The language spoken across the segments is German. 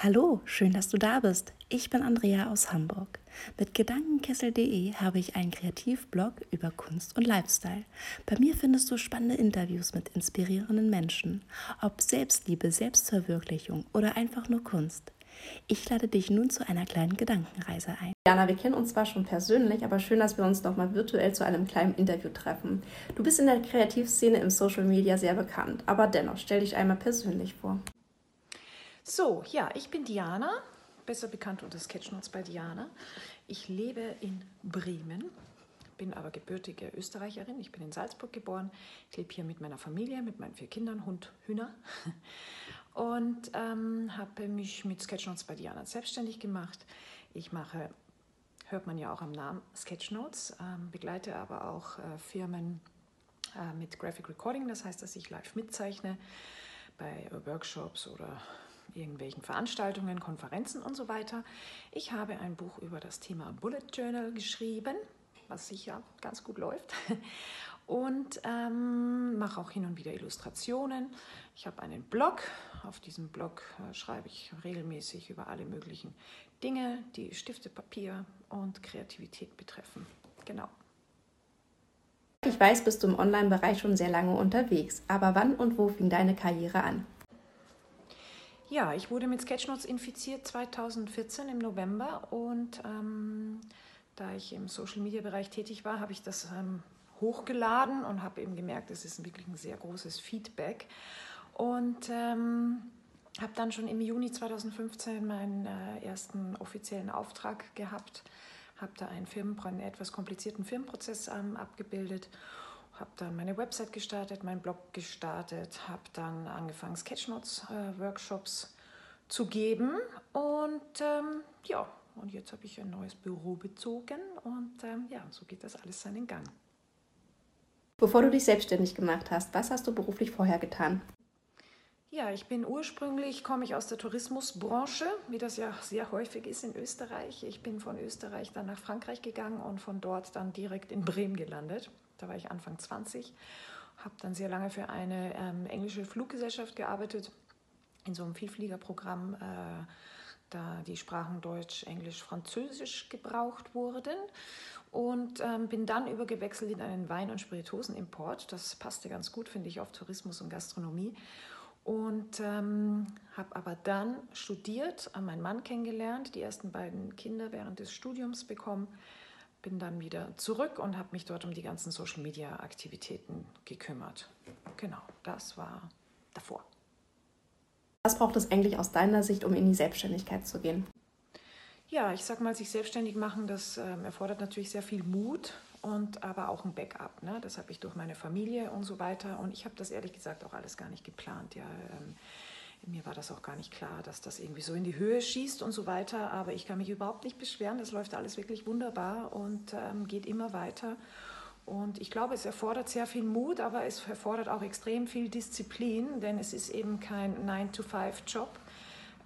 Hallo, schön, dass du da bist. Ich bin Andrea aus Hamburg. Mit Gedankenkessel.de habe ich einen Kreativblog über Kunst und Lifestyle. Bei mir findest du spannende Interviews mit inspirierenden Menschen, ob Selbstliebe, Selbstverwirklichung oder einfach nur Kunst. Ich lade dich nun zu einer kleinen Gedankenreise ein. Jana, wir kennen uns zwar schon persönlich, aber schön, dass wir uns nochmal virtuell zu einem kleinen Interview treffen. Du bist in der Kreativszene im Social Media sehr bekannt, aber dennoch stell dich einmal persönlich vor. So, ja, ich bin Diana, besser bekannt unter Sketchnotes bei Diana. Ich lebe in Bremen, bin aber gebürtige Österreicherin. Ich bin in Salzburg geboren. Ich lebe hier mit meiner Familie, mit meinen vier Kindern, Hund, Hühner. Und ähm, habe mich mit Sketchnotes bei Diana selbstständig gemacht. Ich mache, hört man ja auch am Namen, Sketchnotes, ähm, begleite aber auch äh, Firmen äh, mit Graphic Recording. Das heißt, dass ich live mitzeichne bei Workshops oder irgendwelchen Veranstaltungen, Konferenzen und so weiter. Ich habe ein Buch über das Thema Bullet Journal geschrieben, was sicher ganz gut läuft. Und ähm, mache auch hin und wieder Illustrationen. Ich habe einen Blog. Auf diesem Blog äh, schreibe ich regelmäßig über alle möglichen Dinge, die Stifte, Papier und Kreativität betreffen. Genau. Ich weiß, bist du im Online-Bereich schon sehr lange unterwegs. Aber wann und wo fing deine Karriere an? Ja, ich wurde mit Sketchnotes infiziert 2014 im November und ähm, da ich im Social-Media-Bereich tätig war, habe ich das ähm, hochgeladen und habe eben gemerkt, es ist wirklich ein sehr großes Feedback und ähm, habe dann schon im Juni 2015 meinen äh, ersten offiziellen Auftrag gehabt, habe da einen, Firmen, einen etwas komplizierten Firmenprozess ähm, abgebildet habe dann meine Website gestartet, meinen Blog gestartet, habe dann angefangen, Sketchnotes-Workshops äh, zu geben und ähm, ja, und jetzt habe ich ein neues Büro bezogen und ähm, ja, so geht das alles seinen Gang. Bevor du dich selbstständig gemacht hast, was hast du beruflich vorher getan? Ja, ich bin ursprünglich, komme ich aus der Tourismusbranche, wie das ja sehr häufig ist in Österreich. Ich bin von Österreich dann nach Frankreich gegangen und von dort dann direkt in Bremen gelandet. Da war ich Anfang 20, habe dann sehr lange für eine ähm, englische Fluggesellschaft gearbeitet, in so einem Vielfliegerprogramm, äh, da die Sprachen Deutsch, Englisch, Französisch gebraucht wurden. Und ähm, bin dann übergewechselt in einen Wein- und Spirituosenimport. Das passte ganz gut, finde ich, auf Tourismus und Gastronomie. Und ähm, habe aber dann studiert, meinen Mann kennengelernt, die ersten beiden Kinder während des Studiums bekommen bin dann wieder zurück und habe mich dort um die ganzen Social-Media-Aktivitäten gekümmert. Genau, das war davor. Was braucht es eigentlich aus deiner Sicht, um in die Selbstständigkeit zu gehen? Ja, ich sag mal, sich selbstständig machen, das ähm, erfordert natürlich sehr viel Mut und aber auch ein Backup. Ne? Das habe ich durch meine Familie und so weiter. Und ich habe das ehrlich gesagt auch alles gar nicht geplant. Ja, ähm, mir war das auch gar nicht klar, dass das irgendwie so in die Höhe schießt und so weiter. Aber ich kann mich überhaupt nicht beschweren. Das läuft alles wirklich wunderbar und ähm, geht immer weiter. Und ich glaube, es erfordert sehr viel Mut, aber es erfordert auch extrem viel Disziplin, denn es ist eben kein 9-to-5-Job.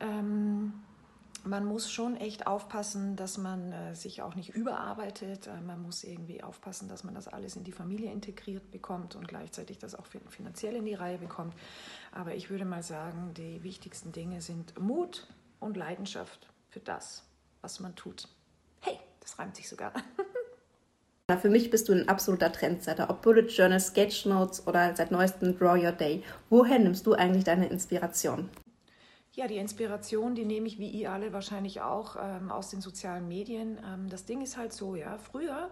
Ähm, man muss schon echt aufpassen, dass man äh, sich auch nicht überarbeitet. Äh, man muss irgendwie aufpassen, dass man das alles in die Familie integriert bekommt und gleichzeitig das auch finanziell in die Reihe bekommt. Aber ich würde mal sagen, die wichtigsten Dinge sind Mut und Leidenschaft für das, was man tut. Hey, das reimt sich sogar. Für mich bist du ein absoluter Trendsetter, ob Bullet Journal, Sketchnotes oder seit neuestem Draw Your Day. Woher nimmst du eigentlich deine Inspiration? Ja, die Inspiration, die nehme ich wie ihr alle wahrscheinlich auch ähm, aus den sozialen Medien. Ähm, das Ding ist halt so, ja, früher,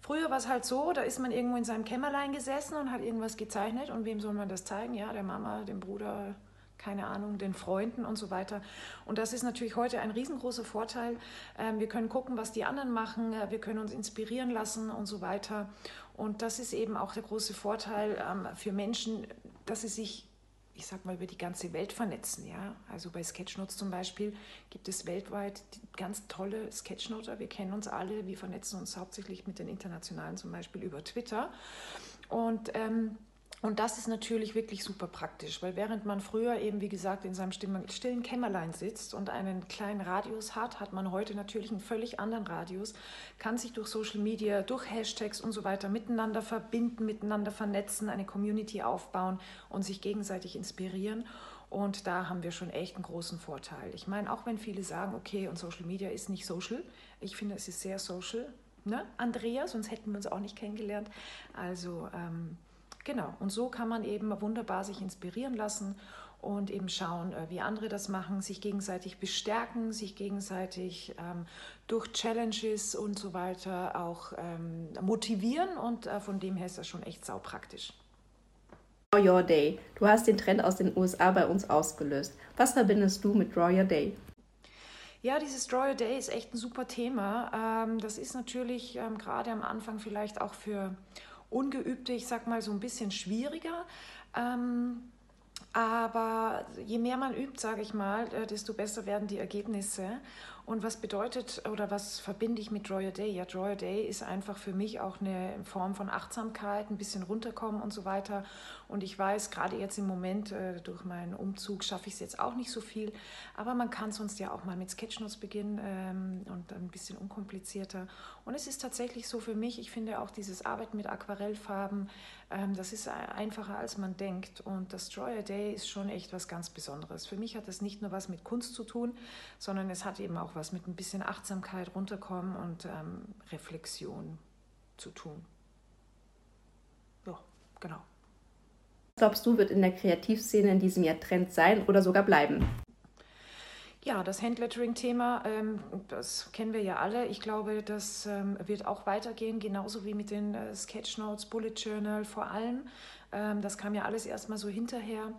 früher war es halt so, da ist man irgendwo in seinem Kämmerlein gesessen und hat irgendwas gezeichnet und wem soll man das zeigen? Ja, der Mama, dem Bruder, keine Ahnung, den Freunden und so weiter. Und das ist natürlich heute ein riesengroßer Vorteil. Ähm, wir können gucken, was die anderen machen, äh, wir können uns inspirieren lassen und so weiter. Und das ist eben auch der große Vorteil ähm, für Menschen, dass sie sich ich sag mal, über die ganze Welt vernetzen. Ja? Also bei Sketchnotes zum Beispiel gibt es weltweit ganz tolle Sketchnoter. Wir kennen uns alle, wir vernetzen uns hauptsächlich mit den internationalen zum Beispiel über Twitter. Und ähm, und das ist natürlich wirklich super praktisch, weil während man früher eben, wie gesagt, in seinem stillen Kämmerlein sitzt und einen kleinen Radius hat, hat man heute natürlich einen völlig anderen Radius, kann sich durch Social Media, durch Hashtags und so weiter miteinander verbinden, miteinander vernetzen, eine Community aufbauen und sich gegenseitig inspirieren. Und da haben wir schon echt einen großen Vorteil. Ich meine, auch wenn viele sagen, okay, und Social Media ist nicht social, ich finde, es ist sehr social. Ne, Andrea, sonst hätten wir uns auch nicht kennengelernt. Also ähm, genau, und so kann man eben wunderbar sich inspirieren lassen und eben schauen, äh, wie andere das machen, sich gegenseitig bestärken, sich gegenseitig ähm, durch Challenges und so weiter auch ähm, motivieren und äh, von dem her ist das schon echt saupraktisch. Draw Your Day. Du hast den Trend aus den USA bei uns ausgelöst. Was verbindest du mit Draw Your Day? Ja, dieses Draw Your Day ist echt ein super Thema. Ähm, das ist natürlich ähm, gerade am Anfang vielleicht auch für Ungeübte, ich sag mal, so ein bisschen schwieriger. Ähm, aber je mehr man übt, sage ich mal, äh, desto besser werden die Ergebnisse. Und was bedeutet oder was verbinde ich mit Draw Your Day? Ja, Draw Your Day ist einfach für mich auch eine Form von Achtsamkeit, ein bisschen runterkommen und so weiter. Und ich weiß, gerade jetzt im Moment äh, durch meinen Umzug schaffe ich es jetzt auch nicht so viel. Aber man kann sonst ja auch mal mit Sketchnotes beginnen ähm, und ein bisschen unkomplizierter. Und es ist tatsächlich so für mich, ich finde auch dieses Arbeiten mit Aquarellfarben, ähm, das ist einfacher als man denkt. Und das Draw Your Day ist schon echt was ganz Besonderes. Für mich hat das nicht nur was mit Kunst zu tun, sondern es hat eben auch was was mit ein bisschen Achtsamkeit, runterkommen und ähm, Reflexion zu tun. Ja, genau. Glaubst du, wird in der Kreativszene in diesem Jahr Trend sein oder sogar bleiben? Ja, das Handlettering-Thema, ähm, das kennen wir ja alle. Ich glaube, das ähm, wird auch weitergehen, genauso wie mit den äh, Sketchnotes, Bullet Journal vor allem. Ähm, das kam ja alles erstmal so hinterher.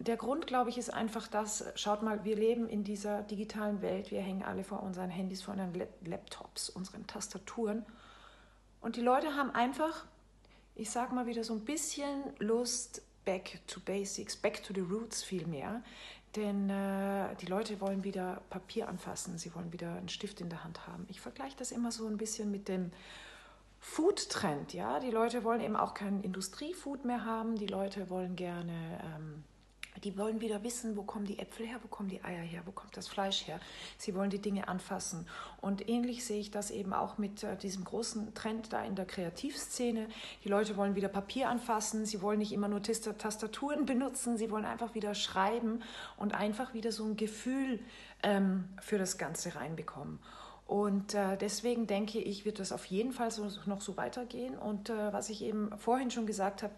Der Grund, glaube ich, ist einfach das, schaut mal, wir leben in dieser digitalen Welt, wir hängen alle vor unseren Handys, vor unseren Laptops, unseren Tastaturen. Und die Leute haben einfach, ich sage mal wieder so ein bisschen Lust, back to basics, back to the roots vielmehr. Denn äh, die Leute wollen wieder Papier anfassen, sie wollen wieder einen Stift in der Hand haben. Ich vergleiche das immer so ein bisschen mit dem Food-Trend. Ja? Die Leute wollen eben auch kein Industriefood mehr haben, die Leute wollen gerne... Ähm, die wollen wieder wissen, wo kommen die Äpfel her, wo kommen die Eier her, wo kommt das Fleisch her. Sie wollen die Dinge anfassen. Und ähnlich sehe ich das eben auch mit äh, diesem großen Trend da in der Kreativszene. Die Leute wollen wieder Papier anfassen, sie wollen nicht immer nur Tastaturen benutzen, sie wollen einfach wieder schreiben und einfach wieder so ein Gefühl ähm, für das Ganze reinbekommen. Und äh, deswegen denke ich, wird das auf jeden Fall so, noch so weitergehen. Und äh, was ich eben vorhin schon gesagt habe,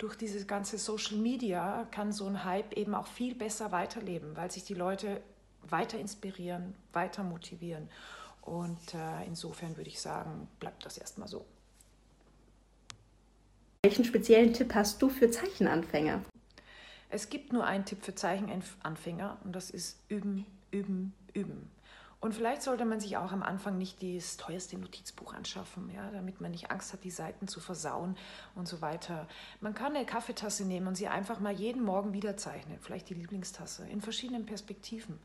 durch diese ganze Social Media kann so ein Hype eben auch viel besser weiterleben, weil sich die Leute weiter inspirieren, weiter motivieren. Und äh, insofern würde ich sagen, bleibt das erstmal so. Welchen speziellen Tipp hast du für Zeichenanfänger? Es gibt nur einen Tipp für Zeichenanfänger und das ist üben, üben, üben. Und vielleicht sollte man sich auch am Anfang nicht das teuerste Notizbuch anschaffen, ja, damit man nicht Angst hat, die Seiten zu versauen und so weiter. Man kann eine Kaffeetasse nehmen und sie einfach mal jeden Morgen wieder zeichnen, vielleicht die Lieblingstasse, in verschiedenen Perspektiven.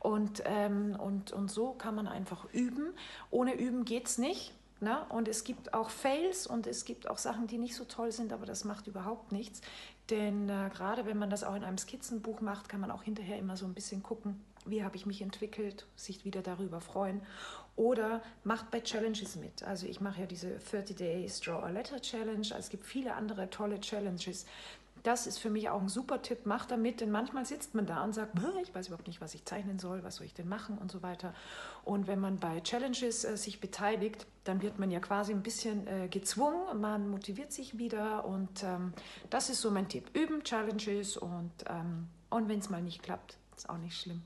Und, ähm, und, und so kann man einfach üben. Ohne Üben geht es nicht. Na? Ne? Und es gibt auch Fails und es gibt auch Sachen, die nicht so toll sind, aber das macht überhaupt nichts. Denn äh, gerade wenn man das auch in einem Skizzenbuch macht, kann man auch hinterher immer so ein bisschen gucken, wie habe ich mich entwickelt, sich wieder darüber freuen. Oder macht bei Challenges mit. Also ich mache ja diese 30 Days Draw a Letter Challenge. Also es gibt viele andere tolle Challenges. Das ist für mich auch ein super Tipp. Macht damit, denn manchmal sitzt man da und sagt, ich weiß überhaupt nicht, was ich zeichnen soll, was soll ich denn machen und so weiter. Und wenn man bei Challenges äh, sich beteiligt, dann wird man ja quasi ein bisschen äh, gezwungen, man motiviert sich wieder und ähm, das ist so mein Tipp. Üben Challenges und, ähm, und wenn es mal nicht klappt, ist auch nicht schlimm.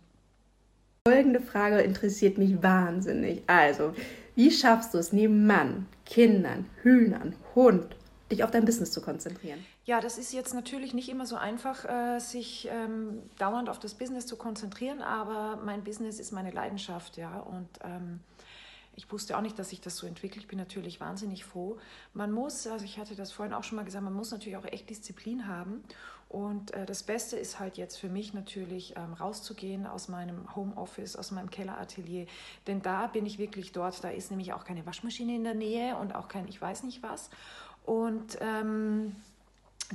Folgende Frage interessiert mich wahnsinnig. Also, wie schaffst du es, neben Mann, Kindern, Hühnern, Hund, dich auf dein Business zu konzentrieren? Ja, das ist jetzt natürlich nicht immer so einfach, äh, sich ähm, dauernd auf das Business zu konzentrieren, aber mein Business ist meine Leidenschaft, ja. Und ähm, ich wusste auch nicht, dass sich das so entwickelt. Ich bin natürlich wahnsinnig froh. Man muss, also ich hatte das vorhin auch schon mal gesagt, man muss natürlich auch echt Disziplin haben. Und äh, das Beste ist halt jetzt für mich natürlich ähm, rauszugehen aus meinem Homeoffice, aus meinem Kelleratelier. Denn da bin ich wirklich dort. Da ist nämlich auch keine Waschmaschine in der Nähe und auch kein ich weiß nicht was. Und ähm,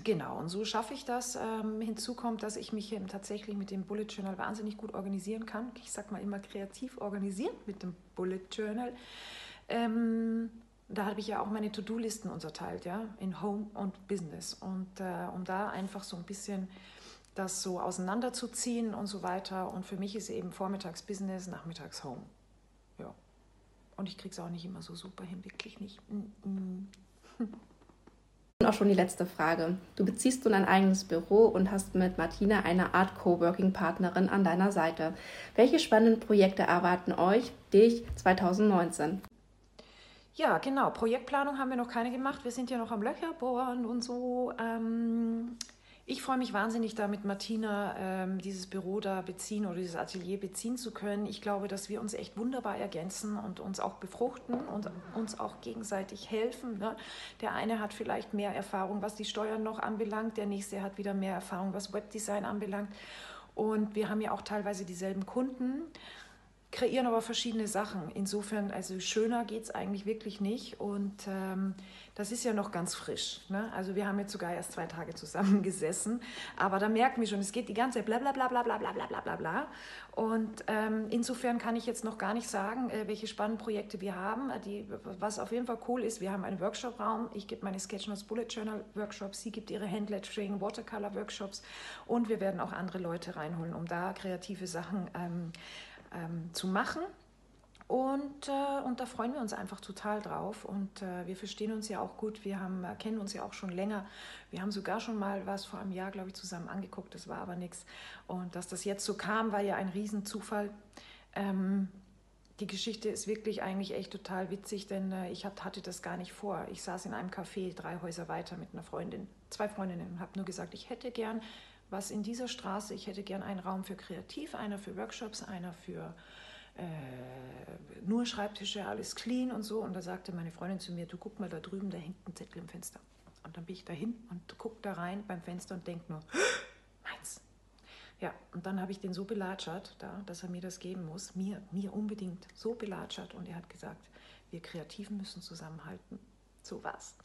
Genau, und so schaffe ich das. Ähm, hinzu kommt, dass ich mich tatsächlich mit dem Bullet Journal wahnsinnig gut organisieren kann. Ich sage mal immer kreativ organisieren mit dem Bullet Journal. Ähm, da habe ich ja auch meine To-Do-Listen unterteilt, ja, in Home und Business. Und äh, um da einfach so ein bisschen das so auseinanderzuziehen und so weiter. Und für mich ist eben vormittags Business, nachmittags Home. Ja. Und ich kriege es auch nicht immer so super hin, wirklich nicht. Mm -mm. Und auch schon die letzte Frage. Du beziehst nun ein eigenes Büro und hast mit Martina eine Art Coworking-Partnerin an deiner Seite. Welche spannenden Projekte erwarten euch, dich 2019? Ja, genau. Projektplanung haben wir noch keine gemacht. Wir sind ja noch am Löcher bohren und so. Ähm, ich freue mich wahnsinnig, da mit Martina ähm, dieses Büro da beziehen oder dieses Atelier beziehen zu können. Ich glaube, dass wir uns echt wunderbar ergänzen und uns auch befruchten und uns auch gegenseitig helfen. Ne? Der eine hat vielleicht mehr Erfahrung, was die Steuern noch anbelangt, der nächste hat wieder mehr Erfahrung, was Webdesign anbelangt. Und wir haben ja auch teilweise dieselben Kunden kreieren aber verschiedene Sachen. Insofern, also schöner geht es eigentlich wirklich nicht. Und ähm, das ist ja noch ganz frisch. Ne? Also wir haben jetzt sogar erst zwei Tage zusammengesessen. Aber da merken wir schon, es geht die ganze Zeit bla bla bla bla bla bla bla bla bla. Und ähm, insofern kann ich jetzt noch gar nicht sagen, äh, welche spannenden Projekte wir haben. Die, was auf jeden Fall cool ist, wir haben einen Workshop-Raum. Ich gebe meine Sketchnotes Bullet Journal Workshops, sie gibt ihre Handlettering, Watercolor Workshops. Und wir werden auch andere Leute reinholen, um da kreative Sachen ähm, ähm, zu machen. Und, äh, und da freuen wir uns einfach total drauf. Und äh, wir verstehen uns ja auch gut. Wir haben, äh, kennen uns ja auch schon länger. Wir haben sogar schon mal was vor einem Jahr, glaube ich, zusammen angeguckt. Das war aber nichts. Und dass das jetzt so kam, war ja ein Riesenzufall. Ähm, die Geschichte ist wirklich eigentlich echt total witzig, denn äh, ich hab, hatte das gar nicht vor. Ich saß in einem Café drei Häuser weiter mit einer Freundin, zwei Freundinnen, und habe nur gesagt, ich hätte gern was in dieser Straße, ich hätte gern einen Raum für Kreativ, einer für Workshops, einer für äh, nur Schreibtische, alles clean und so. Und da sagte meine Freundin zu mir, du guck mal da drüben, da hängt ein Zettel im Fenster. Und dann bin ich dahin und guck da rein beim Fenster und denke nur, meins. Ja, und dann habe ich den so belatschert, da, dass er mir das geben muss, mir, mir unbedingt so belatschert. Und er hat gesagt, wir Kreativen müssen zusammenhalten. So was.